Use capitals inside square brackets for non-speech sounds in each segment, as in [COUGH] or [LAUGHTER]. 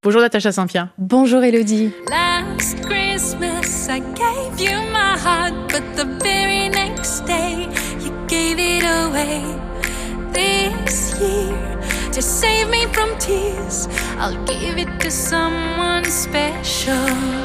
Bonjour Natacha Saint-Pierre. Bonjour Elodie. Last Christmas I gave you my heart, but the very next day you gave it away. This year, to save me from tears, I'll give it to someone special.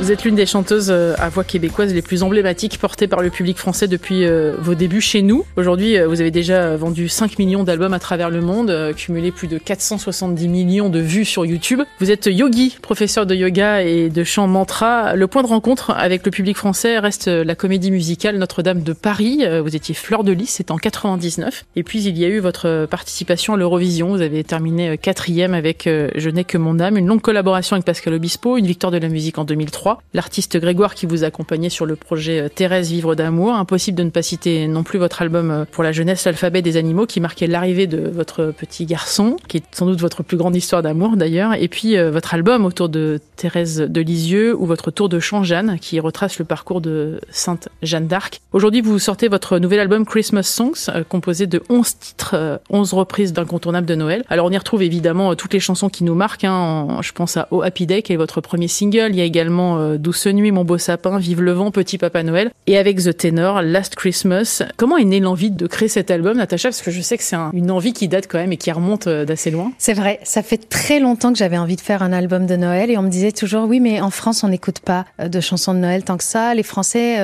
Vous êtes l'une des chanteuses euh, à voix québécoise les plus emblématiques portées par le public français depuis euh, vos débuts chez nous. Aujourd'hui, euh, vous avez déjà vendu 5 millions d'albums à travers le monde, cumulé plus de 470 millions de vues sur YouTube. Vous êtes yogi, professeur de yoga et de chant mantra. Le point de rencontre avec le public français reste la comédie musicale Notre-Dame de Paris. Vous étiez Fleur de Lys, c'est en 99. Et puis il y a eu votre participation à l'Eurovision. Vous avez terminé quatrième avec Je n'ai que mon âme, une longue collaboration avec Pascal Obispo, une victoire de la musique en 2003. L'artiste Grégoire qui vous accompagnait sur le projet euh, Thérèse Vivre d'amour. Impossible de ne pas citer non plus votre album euh, pour la jeunesse, l'alphabet des animaux, qui marquait l'arrivée de votre petit garçon, qui est sans doute votre plus grande histoire d'amour d'ailleurs. Et puis euh, votre album autour de Thérèse de Lisieux ou votre tour de chant Jeanne, qui retrace le parcours de Sainte Jeanne d'Arc. Aujourd'hui, vous sortez votre nouvel album Christmas Songs, composé de 11 titres, 11 reprises d'incontournables de Noël. Alors on y retrouve évidemment toutes les chansons qui nous marquent. Hein. Je pense à Oh Happy Day, qui est votre premier single. Il y a également euh, Douce Nuit, Mon Beau Sapin, Vive le Vent, Petit Papa Noël. Et avec The Tenor, Last Christmas. Comment est née l'envie de créer cet album, Natacha? Parce que je sais que c'est une envie qui date quand même et qui remonte euh, d'assez loin. C'est vrai, ça fait très longtemps que j'avais envie de faire un album de Noël et on me disait toujours oui, mais en France, on n'écoute pas euh, de chansons de Noël tant que ça. Les Français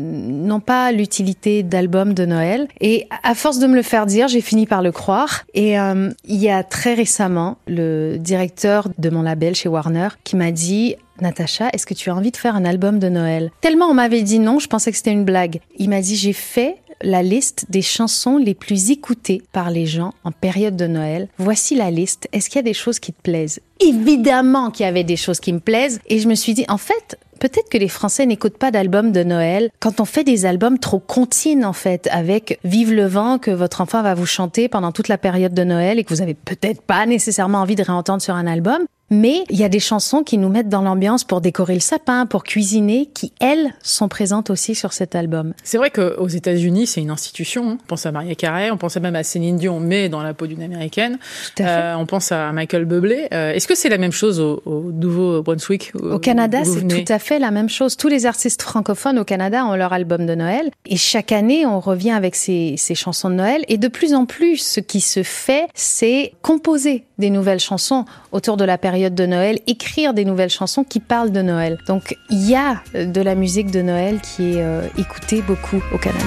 n'ont pas l'utilité d'albums de Noël. Et à force de me le faire dire, j'ai fini par le croire. Et il y a très récemment, le directeur de mon label chez Warner qui m'a dit Natacha, est-ce que tu as envie de faire un album de Noël? Tellement on m'avait dit non, je pensais que c'était une blague. Il m'a dit j'ai fait la liste des chansons les plus écoutées par les gens en période de Noël. Voici la liste. Est-ce qu'il y a des choses qui te plaisent? Évidemment qu'il y avait des choses qui me plaisent. Et je me suis dit, en fait, Peut-être que les Français n'écoutent pas d'albums de Noël quand on fait des albums trop contines en fait, avec Vive le vent que votre enfant va vous chanter pendant toute la période de Noël et que vous avez peut-être pas nécessairement envie de réentendre sur un album. Mais il y a des chansons qui nous mettent dans l'ambiance pour décorer le sapin, pour cuisiner, qui elles sont présentes aussi sur cet album. C'est vrai qu'aux États-Unis, c'est une institution. Hein. On pense à Maria Carey, on pense même à Céline Dion, mais dans la peau d'une américaine. Euh, on pense à Michael Bublé. Euh, est-ce que c'est la même chose au, Nouveau-Brunswick Au Canada, c'est tout à fait la même chose. Tous les artistes francophones au Canada ont leur album de Noël, et chaque année, on revient avec ces, ces chansons de Noël. Et de plus en plus, ce qui se fait, c'est composer des nouvelles chansons autour de la période de Noël, écrire des nouvelles chansons qui parlent de Noël. Donc il y a de la musique de Noël qui est euh, écoutée beaucoup au Canada.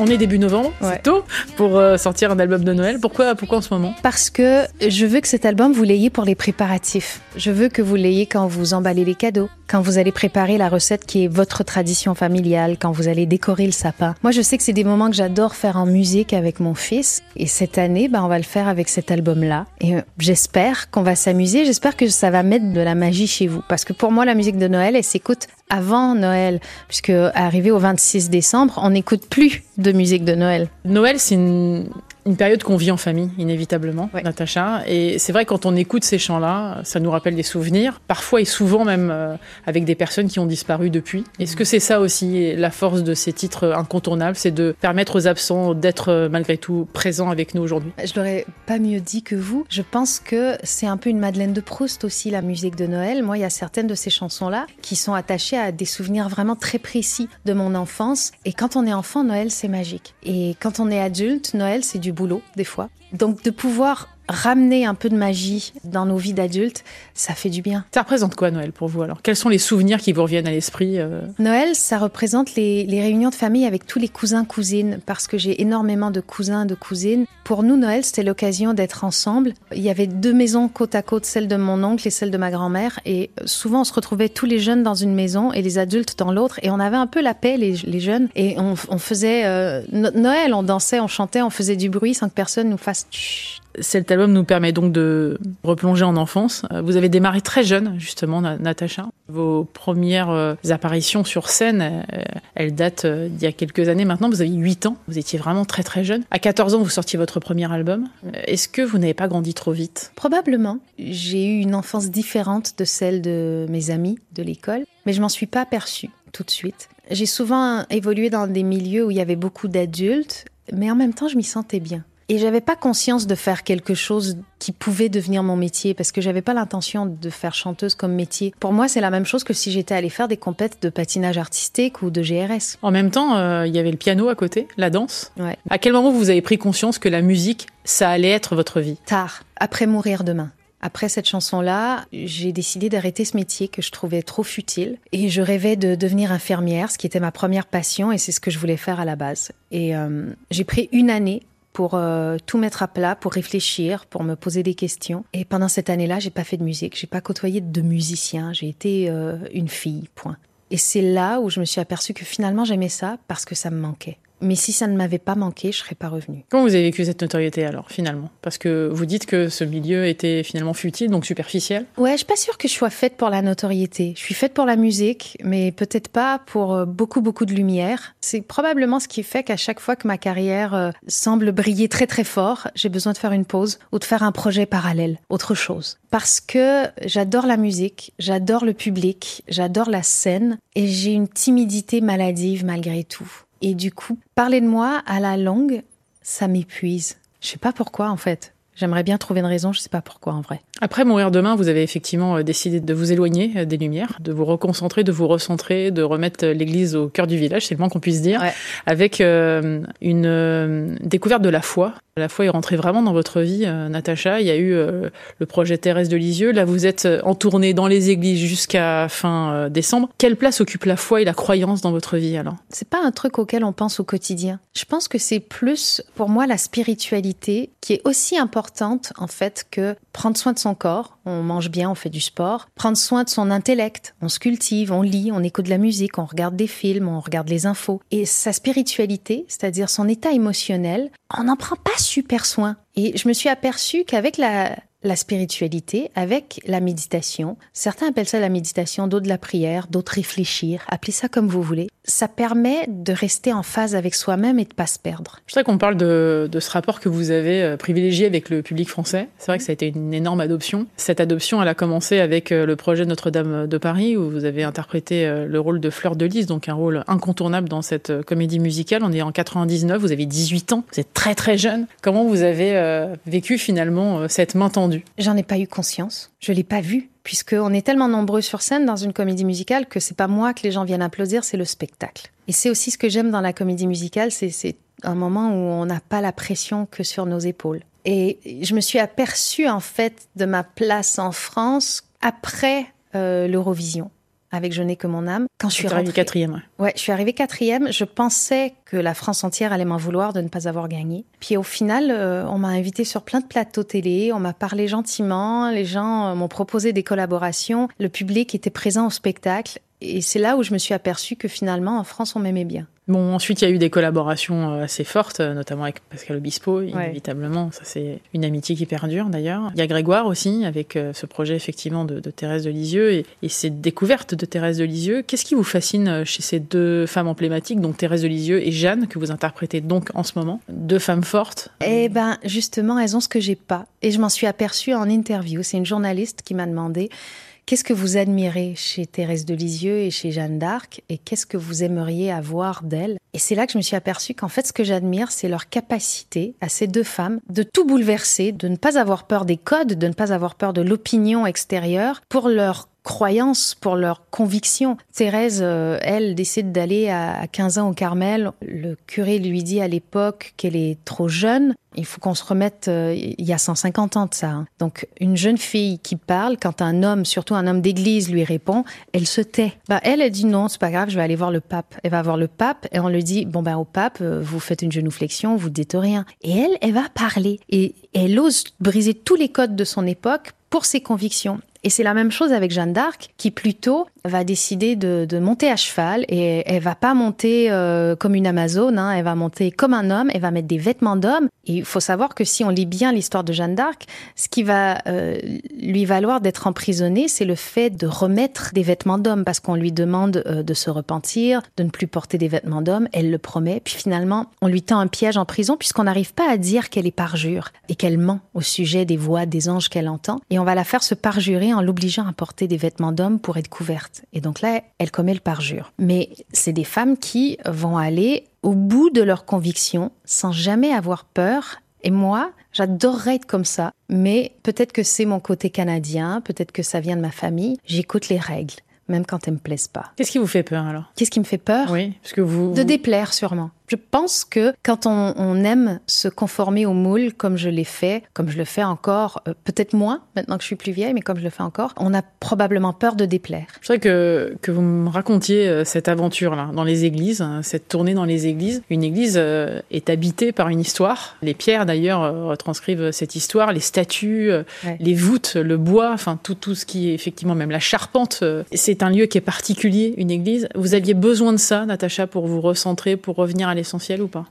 On est début novembre, c'est tôt pour euh, sortir un album de Noël. Pourquoi, pourquoi en ce moment? Parce que je veux que cet album, vous l'ayez pour les préparatifs. Je veux que vous l'ayez quand vous emballez les cadeaux, quand vous allez préparer la recette qui est votre tradition familiale, quand vous allez décorer le sapin. Moi, je sais que c'est des moments que j'adore faire en musique avec mon fils. Et cette année, bah, on va le faire avec cet album-là. Et euh, j'espère qu'on va s'amuser. J'espère que ça va mettre de la magie chez vous. Parce que pour moi, la musique de Noël, elle s'écoute avant Noël, puisque arrivé au 26 décembre, on n'écoute plus de musique de Noël. Noël, c'est une une période qu'on vit en famille, inévitablement, Natacha. Et c'est vrai, quand on écoute ces chants-là, ça nous rappelle des souvenirs, parfois et souvent même euh, avec des personnes qui ont disparu depuis. Est-ce que c'est ça aussi la force de ces titres incontournables, c'est de permettre aux absents d'être euh, malgré tout présents avec nous aujourd'hui? Je l'aurais pas mieux dit que vous. Je pense que c'est un peu une Madeleine de Proust aussi, la musique de Noël. Moi, il y a certaines de ces chansons-là qui sont attachées à des souvenirs vraiment très précis de mon enfance. Et quand on est enfant, Noël, c'est magique. Et quand on est adulte, Noël, c'est du boulot des fois. Donc de pouvoir ramener un peu de magie dans nos vies d'adultes, ça fait du bien. Ça représente quoi Noël pour vous alors? Quels sont les souvenirs qui vous reviennent à l'esprit euh? Noël, ça représente les, réunions de famille avec tous les cousins cousines parce que j'ai énormément de cousins de cousines. Pour nous, Noël, c'était l'occasion d'être ensemble. Il y avait deux maisons côte à côte, celle de mon oncle et celle de ma grand-mère, et souvent on se retrouvait tous les jeunes dans une maison et les adultes dans l'autre, et on avait un peu la paix les, jeunes, et on, faisait euh, Noël, on dansait, on chantait, on faisait du bruit sans que personne nous fasse cet album nous permet donc de replonger en enfance. Euh, vous avez démarré très jeune, justement, Natacha. Vos premières euh, apparitions sur scène, euh, elles datent d'il y a quelques années maintenant. Vous avez 8 ans, vous étiez vraiment très très jeune. À 14 ans, vous sortiez votre premier album. Est-ce que vous n'avez pas grandi trop vite? Probablement. J'ai eu une enfance différente de celle de mes amis de l'école. mais je m'en suis pas aperçue tout de suite. J'ai souvent évolué dans des milieux où il y avait beaucoup d'adultes, mais en même temps, je m'y sentais bien. Et j'avais pas conscience de faire quelque chose qui pouvait devenir mon métier parce que j'avais pas l'intention de faire chanteuse comme métier. Pour moi, c'est la même chose que si j'étais allée faire des compètes de patinage artistique ou de GRS. En même temps, euh, il y avait le piano à côté, la danse. Ouais. À quel moment vous avez pris conscience que la musique, ça allait être votre vie? Tard, après mourir demain. Après cette chanson-là, j'ai décidé d'arrêter ce métier que je trouvais trop futile et je rêvais de devenir infirmière, ce qui était ma première passion et c'est ce que je voulais faire à la base. Et euh, j'ai pris une année pour euh, tout mettre à plat, pour réfléchir, pour me poser des questions. Et pendant cette année-là, j'ai pas fait de musique, j'ai pas côtoyé de musiciens, j'ai été euh, une fille, point. Et c'est là où je me suis aperçue que finalement j'aimais ça parce que ça me manquait. Mais si ça ne m'avait pas manqué, je serais pas revenue. Comment vous avez vécu cette notoriété alors, finalement? Parce que vous dites que ce milieu était finalement futile, donc superficiel. Ouais, je suis pas sûre que je sois faite pour la notoriété. Je suis faite pour la musique, mais peut-être pas pour euh, beaucoup, beaucoup de lumière. C'est probablement ce qui fait qu'à chaque fois que ma carrière euh, semble briller très, très fort, j'ai besoin de faire une pause ou de faire un projet parallèle, autre chose. Parce que j'adore la musique, j'adore le public, j'adore la scène et j'ai une timidité maladive malgré tout. Et du coup, parler de moi à la longue, ça m'épuise. Je sais pas pourquoi en fait. J'aimerais bien trouver une raison, je sais pas pourquoi en vrai. Après Mourir demain, vous avez effectivement euh, décidé de vous éloigner euh, des lumières, de vous reconcentrer, de vous recentrer, de remettre euh, l'église au cœur du village, c'est le moins qu'on puisse dire, Ouais. avec euh, une euh, découverte de la foi. La foi est rentrée vraiment dans votre vie, euh, Natacha. Il y a eu euh, le projet Thérèse de Lisieux. Là, vous êtes en tournée dans les églises jusqu'à fin euh, décembre. Quelle place occupe la foi et la croyance dans votre vie alors C'est pas un truc auquel on pense au quotidien. Je pense que c'est plus pour moi la spiritualité qui est aussi importante en fait que prendre soin de son corps. On mange bien, on fait du sport. Prendre soin de son intellect. On se cultive, on lit, on écoute de la musique, on regarde des films, on regarde les infos. Et sa spiritualité, c'est-à-dire son état émotionnel, on n'en prend pas super soin. Et je me suis aperçue qu'avec la, la spiritualité, avec la méditation, certains appellent ça la méditation, d'autres la prière, d'autres réfléchir, appelez ça comme vous voulez, ça permet de rester en phase avec soi-même et de pas se perdre. Je voudrais qu'on parle de, ce rapport que vous avez euh, privilégié avec le public français. C'est vrai que ça a été une énorme adoption. Cette adoption, elle a commencé avec euh, le projet Notre-Dame de Paris, où vous avez interprété euh, le rôle de Fleur de Lys, donc un rôle incontournable dans cette comédie musicale. On est en 99, vous avez 18 ans, vous êtes très très jeune. Comment vous avez vécu finalement cette main tendue J'en ai pas eu conscience, je l'ai pas vu, puisqu'on est tellement nombreux sur scène dans une comédie musicale que c'est pas moi que les gens viennent applaudir, c'est le spectacle. Et c'est aussi ce que j'aime dans la comédie musicale, c'est un moment où on n'a pas la pression que sur nos épaules. Et je me suis aperçue en fait de ma place en France après euh, l'Eurovision avec Je n'ai que mon âme. Quand je suis rentrée, quatrième. ouais. Ouais, je suis arrivée quatrième. Je pensais que la France entière allait m'en vouloir de ne pas avoir gagné. Puis au final, euh, on m'a invité sur plein de plateaux télé, on m'a parlé gentiment, les gens euh, m'ont proposé des collaborations, le public était présent au spectacle. Et c'est là où je me suis aperçue que finalement, en France, on m'aimait bien. Bon, ensuite, il y a eu des collaborations euh, assez fortes, euh, notamment avec Pascal Obispo, inévitablement. Ça, c'est une amitié qui perdure, d'ailleurs. Il y a Grégoire aussi, avec euh, ce projet, effectivement, de, de Thérèse de Lisieux et, et cette découverte de Thérèse de Lisieux. Qu'est-ce qui vous fascine chez ces deux femmes emblématiques, donc Thérèse de Lisieux et Jeanne, que vous interprétez donc en ce moment? Deux femmes fortes? Eh ben, justement, elles ont ce que j'ai pas. Et je m'en suis aperçue en interview. C'est une journaliste qui m'a demandé qu'est-ce que vous admirez chez Thérèse de Lisieux et chez Jeanne d'Arc et qu'est-ce que vous aimeriez avoir d'elles? Et c'est là que je me suis aperçue qu'en fait, ce que j'admire, c'est leur capacité à ces deux femmes de tout bouleverser, de ne pas avoir peur des codes, de ne pas avoir peur de l'opinion extérieure pour leur croyances, pour leurs convictions. Thérèse, euh, elle, décide d'aller à, à 15 ans au Carmel. Le curé lui dit à l'époque qu'elle est trop jeune. Il faut qu'on se remette, euh, il y a 150 ans de ça. hein. Donc, une jeune fille qui parle, quand un homme, surtout un homme d'église, lui répond, elle se tait. Bah, elle, elle dit non, c'est pas grave, je vais aller voir le pape. Elle va voir le pape et on lui dit, bon, ben, au pape, euh, vous faites une genuflexion, vous dites rien. Et elle, elle va parler. Et elle ose briser tous les codes de son époque pour ses convictions. Et c'est la même chose avec Jeanne d'Arc, qui plutôt va décider de, monter à cheval et elle va pas monter euh, comme une Amazone, hein, elle va monter comme un homme, elle va mettre des vêtements d'homme. Et il faut savoir que si on lit bien l'histoire de Jeanne d'Arc, ce qui va euh, lui valoir d'être emprisonnée, c'est le fait de remettre des vêtements d'homme, parce qu'on lui demande euh, de se repentir, de ne plus porter des vêtements d'homme, elle le promet, puis finalement on lui tend un piège en prison puisqu'on n'arrive pas à dire qu'elle est parjure et qu'elle ment au sujet des voix des anges qu'elle entend, et on va la faire se parjurer en l'obligeant à porter des vêtements d'homme pour être couverte. Et donc là, elle commet le parjure. Mais c'est des femmes qui vont aller au bout de leurs convictions sans jamais avoir peur. Et moi, j'adorerais être comme ça. Mais peut-être que c'est mon côté canadien, peut-être que ça vient de ma famille. J'écoute les règles même quand elles me plaisent pas. Qu'est-ce qui vous fait peur alors? Qu'est-ce qui me fait peur? Oui, parce que vous... De déplaire sûrement. Je pense que quand on, on, aime se conformer au moule, comme je l'ai fait, comme je le fais encore, euh, peut-être moins maintenant que je suis plus vieille, mais comme je le fais encore, on a probablement peur de déplaire. Je voudrais que, que vous me racontiez euh, cette aventure-là, dans les églises, hein, cette tournée dans les églises. Une église euh, est habitée par une histoire. Les pierres, d'ailleurs, retranscrivent cette histoire, les statues, ouais. les voûtes, le bois, enfin tout, tout ce qui est effectivement, même la charpente. C'est un lieu qui est particulier, une église. Vous aviez besoin de ça, Natacha, pour vous recentrer, pour revenir à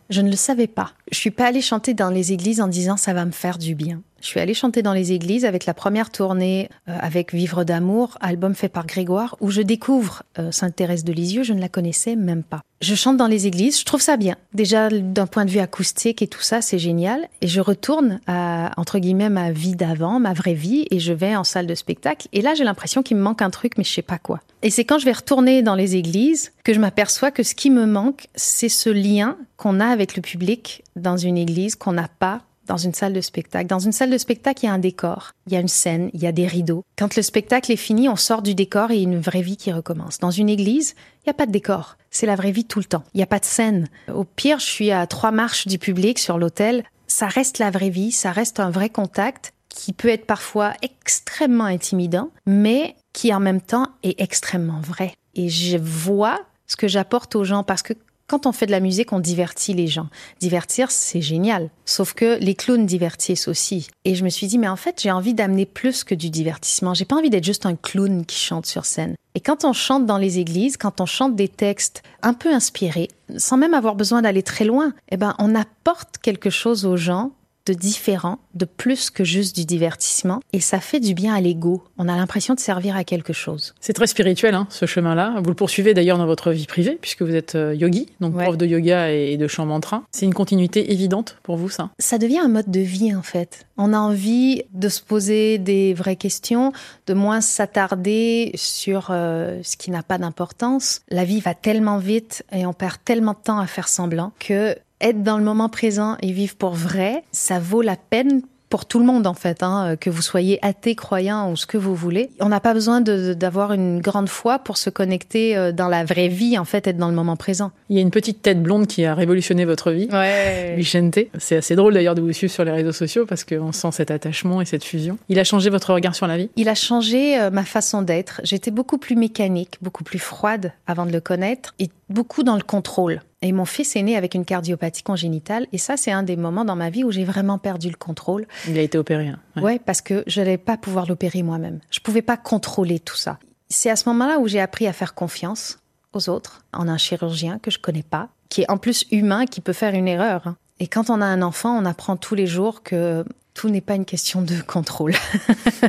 Je ne le savais pas. Je suis pas allée chanter dans les églises en disant ça va me faire du bien. Je suis allée chanter dans les églises avec la première tournée euh, avec Vivre d'amour, album fait par Grégoire, où je découvre euh, Sainte Thérèse de Lisieux, je ne la connaissais même pas. Je chante dans les églises, je trouve ça bien. Déjà d'un point de vue acoustique et tout ça, c'est génial. Et je retourne à, entre guillemets, ma vie d'avant, ma vraie vie, et je vais en salle de spectacle. Et là, j'ai l'impression qu'il me manque un truc, mais je sais pas quoi. Et c'est quand je vais retourner dans les églises que je m'aperçois que ce qui me manque, c'est ce lien qu'on a avec le public dans une église qu'on n'a pas dans une salle de spectacle. Dans une salle de spectacle, il y a un décor, il y a une scène, il y a des rideaux. Quand le spectacle est fini, on sort du décor et une vraie vie qui recommence. Dans une église, il n'y a pas de décor. C'est la vraie vie tout le temps. Il n'y a pas de scène. Au pire, je suis à trois marches du public sur l'hôtel. Ça reste la vraie vie, ça reste un vrai contact qui peut être parfois extrêmement intimidant, mais qui en même temps est extrêmement vrai. Et je vois ce que j'apporte aux gens parce que quand on fait de la musique, on divertit les gens. Divertir, c'est génial. Sauf que les clowns divertissent aussi. Et je me suis dit, mais en fait, j'ai envie d'amener plus que du divertissement. J'ai pas envie d'être juste un clown qui chante sur scène. Et quand on chante dans les églises, quand on chante des textes un peu inspirés, sans même avoir besoin d'aller très loin, eh ben, on apporte quelque chose aux gens de différent, de plus que juste du divertissement, et ça fait du bien à l'ego. On a l'impression de servir à quelque chose. C'est très spirituel, hein, ce chemin-là. Vous le poursuivez d'ailleurs dans votre vie privée, puisque vous êtes yogi, donc ouais. prof de yoga et de chant mantra. C'est une continuité évidente pour vous, ça? Ça devient un mode de vie, en fait. On a envie de se poser des vraies questions, de moins s'attarder sur euh, ce qui n'a pas d'importance. La vie va tellement vite et on perd tellement de temps à faire semblant que être dans le moment présent et vivre pour vrai, ça vaut la peine pour tout le monde en fait, hein, que vous soyez athée, croyant ou ce que vous voulez. On n'a pas besoin d'avoir une grande foi pour se connecter dans la vraie vie, en fait, être dans le moment présent. Il y a une petite tête blonde qui a révolutionné votre vie, ouais. Vicente. C'est assez drôle d'ailleurs de vous suivre sur les réseaux sociaux parce qu'on sent cet attachement et cette fusion. Il a changé votre regard sur la vie? Il a changé euh, ma façon d'être. J'étais beaucoup plus mécanique, beaucoup plus froide avant de le connaître et beaucoup dans le contrôle. Et mon fils est né avec une cardiopathie congénitale. Et ça, c'est un des moments dans ma vie où j'ai vraiment perdu le contrôle. Il a été opéré. Hein. Ouais. ouais, parce que je n'allais pas pouvoir l'opérer moi-même. Je pouvais pas contrôler tout ça. C'est à ce moment-là où j'ai appris à faire confiance aux autres, en un chirurgien que je connais pas, qui est en plus humain, qui peut faire une erreur. Et quand on a un enfant, on apprend tous les jours que tout n'est pas une question de contrôle,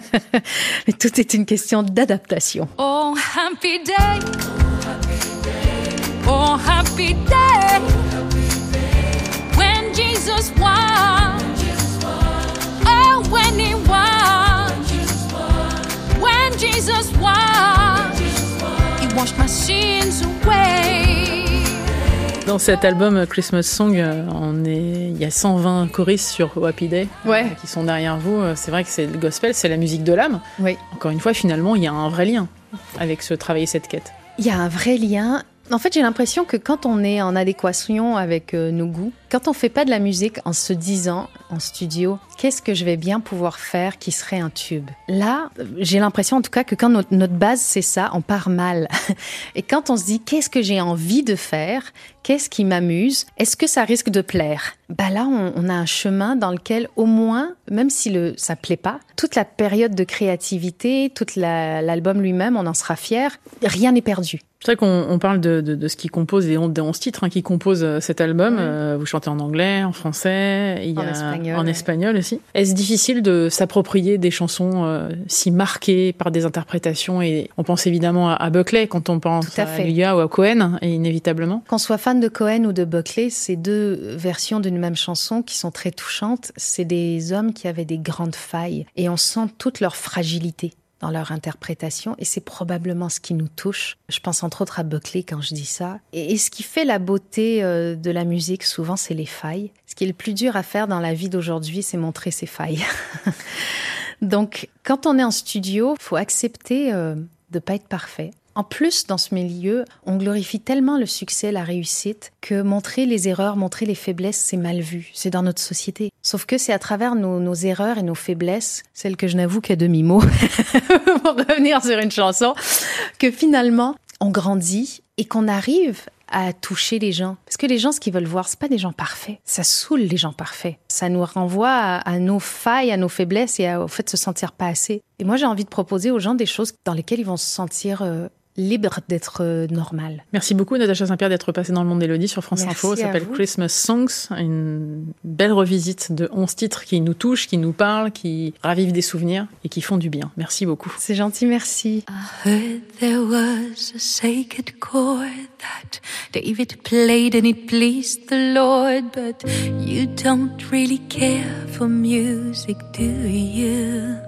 [LAUGHS] mais tout est une question d'adaptation. Oh, happy day. Oh, happy day when Jesus won. Oh, when he won. When Jesus won, he washed my sins away. Dans cet album Christmas Song, on est, il y a 120 choristes sur Happy Day ouais. qui sont derrière vous. C'est vrai que c'est le gospel, c'est la musique de l'âme. Oui. Encore une fois, finalement, il y a un vrai lien avec ce travail et cette quête. Il y a un vrai lien. En fait, j'ai l'impression que quand on est en adéquation avec euh, nos goûts, quand on fait pas de la musique en se disant en studio, qu'est-ce que je vais bien pouvoir faire qui serait un tube? Là, j'ai l'impression en tout cas que quand notre, notre base c'est ça, on part mal. [LAUGHS] Et quand on se dit qu'est-ce que j'ai envie de faire, qu'est-ce qui m'amuse, est-ce que ça risque de plaire? Bah là, on, on, a un chemin dans lequel au moins, même si le ça plaît pas, toute la période de créativité, toute l'album lui-même, on en sera fier. Rien n'est perdu. C'est vrai qu'on on parle de, de, de, ce qui compose des 11 titres hein, qui composent cet album. Oui. Euh, vous chantez en anglais, en français, il y a, espagnol, en espagnol aussi. Est-ce difficile de s'approprier des chansons euh, si marquées par des interprétations Et on pense évidemment à, à Buckley quand on pense à, à Luya ou à Cohen, et inévitablement. Qu'on soit fan de Cohen ou de Buckley, c'est deux versions d'une même chanson qui sont très touchantes. C'est des hommes qui avaient des grandes failles et on sent toute leur fragilité dans leur interprétation et c'est probablement ce qui nous touche. Je pense entre autres à Buckley quand je dis ça. Et, ce qui fait la beauté euh, de la musique, souvent, c'est les failles. Ce qui est le plus dur à faire dans la vie d'aujourd'hui, c'est montrer ses failles. [LAUGHS] Donc, quand on est en studio, faut accepter euh, de pas être parfait. En plus, dans ce milieu, on glorifie tellement le succès, la réussite, que montrer les erreurs, montrer les faiblesses, c'est mal vu. C'est dans notre société. Sauf que c'est à travers nos, erreurs et nos faiblesses, celles que je n'avoue qu'à demi-mot, [LAUGHS] pour revenir sur une chanson, que finalement, on grandit et qu'on arrive à toucher les gens. Parce que les gens, ce qu'ils veulent voir, c'est pas des gens parfaits. Ça saoule les gens parfaits. Ça nous renvoie à, nos failles, à nos faiblesses et au fait de se sentir pas assez. Et moi, j'ai envie de proposer aux gens des choses dans lesquelles ils vont se sentir euh, libre d'être euh, normal. Merci beaucoup Natacha Saint-Pierre d'être passée dans le monde d'Elodie sur France Info. Ça s'appelle Christmas Songs, une belle revisite de 11 titres qui nous touchent, qui nous parlent, qui ravivent des souvenirs et qui font du bien. Merci beaucoup. C'est gentil, merci. I heard there was a sacred chord that David played and it pleased the Lord, but you don't really care for music, do you?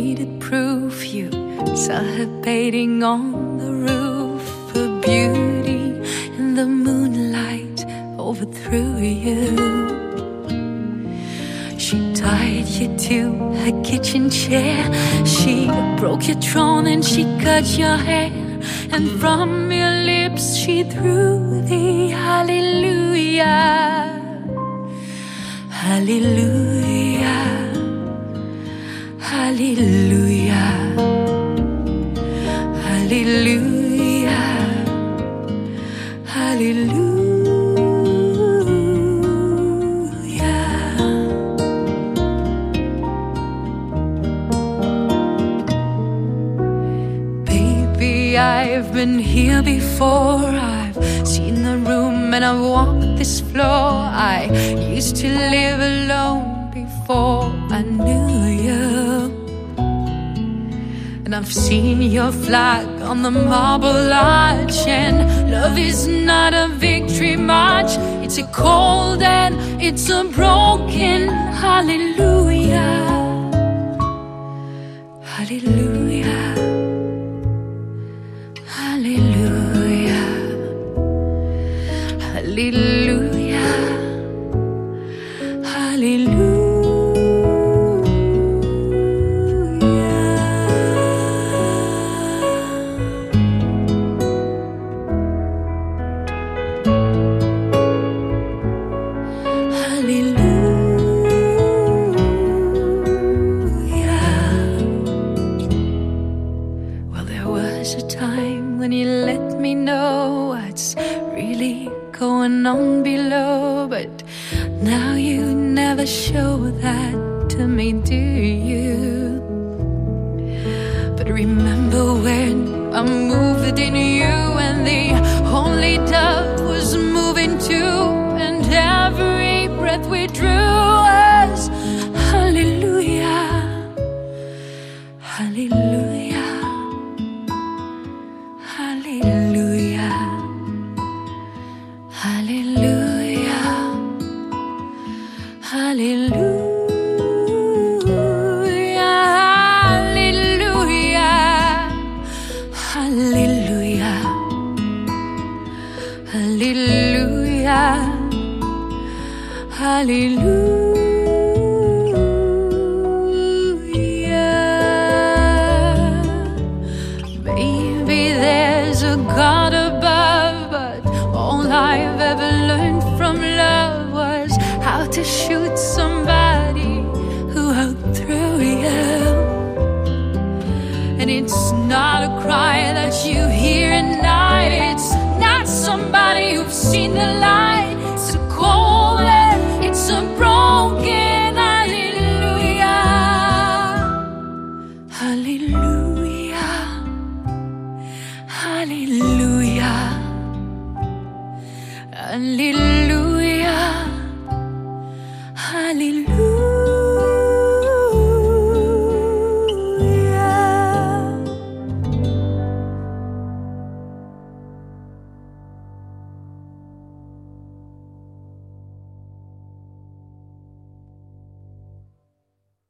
Needed proof. You saw her bathing on the roof. Her beauty in the moonlight overthrew you. She tied you to her kitchen chair. She broke your throne and she cut your hair. And from your lips she threw the hallelujah. Hallelujah. Hallelujah. Hallelujah. Hallelujah. Baby, I've been here before. I've seen your flag on the marble arch. And love is not a victory march, it's a cold and it's a broken hallelujah. Hallelujah. Hallelujah. time when you let me know what's really going on below. But now you never show that to me, do you? But remember when I moved in you and the only dove was moving too, and every breath we drew. Hallelujah.